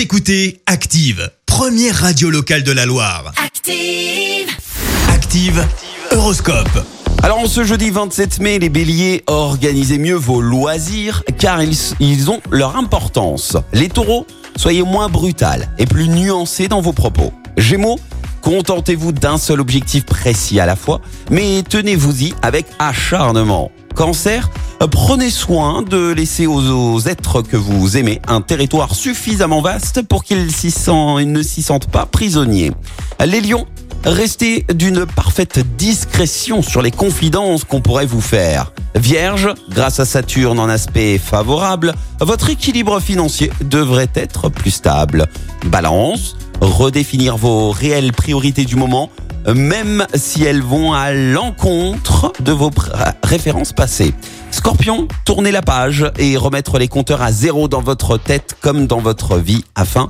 Vous écoutez Active, première radio locale de la Loire. Active. Active, Horoscope. Alors en ce jeudi 27 mai, les béliers, organisez mieux vos loisirs car ils, ils ont leur importance. Les taureaux, soyez moins brutal et plus nuancés dans vos propos. Gémeaux, contentez-vous d'un seul objectif précis à la fois, mais tenez-vous-y avec acharnement. Cancer, prenez soin de laisser aux, êtres que vous aimez un territoire suffisamment vaste pour qu'ils ne s'y sentent pas prisonniers. Les lions, Restez d'une parfaite discrétion sur les confidences qu'on pourrait vous faire. Vierge, grâce à Saturne en aspect favorable, votre équilibre financier devrait être plus stable. Balance, redéfinir vos réelles priorités du moment, même si elles vont à l'encontre de vos références passées. Scorpion, tournez la page et remettre les compteurs à zéro dans votre tête comme dans votre vie afin